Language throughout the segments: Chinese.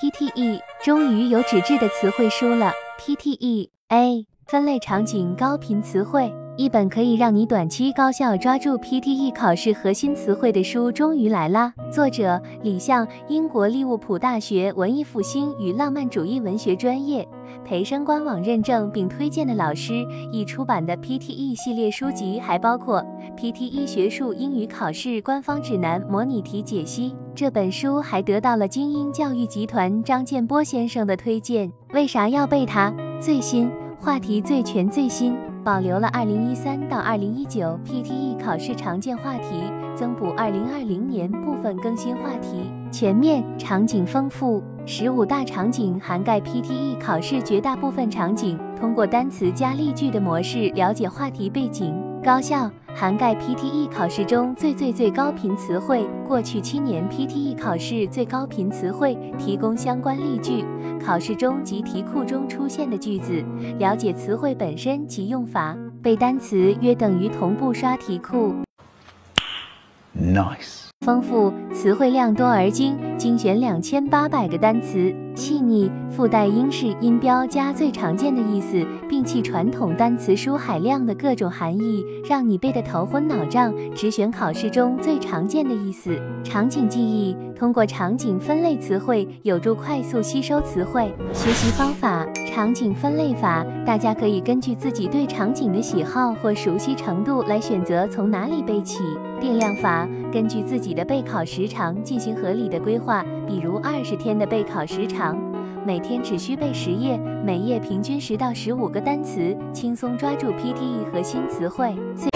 PTE 终于有纸质的词汇书了。PTE A 分类场景高频词汇，一本可以让你短期高效抓住 PTE 考试核心词汇的书终于来啦！作者李向，英国利物浦大学文艺复兴与浪漫主义文学专业。培生官网认证并推荐的老师已出版的 PTE 系列书籍还包括《PTE 学术英语考试官方指南模拟题解析》。这本书还得到了精英教育集团张建波先生的推荐。为啥要背它？最新话题最全最新，保留了2013到2019 PTE 考试常见话题，增补2020年部分更新话题，全面场景丰富。十五大场景涵盖 PTE 考试绝大部分场景，通过单词加例句的模式了解话题背景，高效涵盖 PTE 考试中最最最高频词汇，过去七年 PTE 考试最高频词汇，提供相关例句，考试中及题库中出现的句子，了解词汇本身及用法，背单词约等于同步刷题库。Nice。丰富词汇量多而精，精选两千八百个单词，细腻附带英式音标加最常见的意思，摒弃传统单词书海量的各种含义，让你背得头昏脑胀。只选考试中最常见的意思。场景记忆，通过场景分类词汇，有助快速吸收词汇。学习方法：场景分类法，大家可以根据自己对场景的喜好或熟悉程度来选择从哪里背起。定量法，根据自己的备考时长进行合理的规划，比如二十天的备考时长，每天只需背十页，每页平均十到十五个单词，轻松抓住 PTE 核心词汇。碎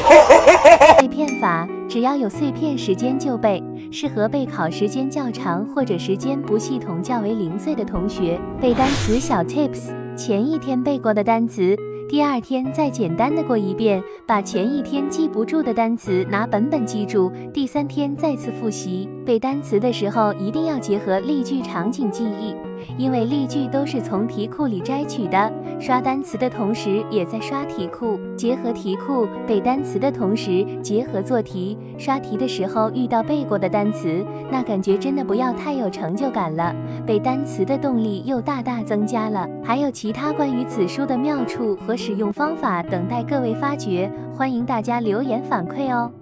碎片法，只要有碎片时间就背，适合备考时间较长或者时间不系统较为零碎的同学。背单词小 Tips，前一天背过的单词。第二天再简单的过一遍，把前一天记不住的单词拿本本记住。第三天再次复习。背单词的时候一定要结合例句场景记忆，因为例句都是从题库里摘取的。刷单词的同时也在刷题库，结合题库背单词的同时结合做题。刷题的时候遇到背过的单词，那感觉真的不要太有成就感了。背单词的动力又大大增加了。还有其他关于此书的妙处和。使用方法等待各位发掘，欢迎大家留言反馈哦。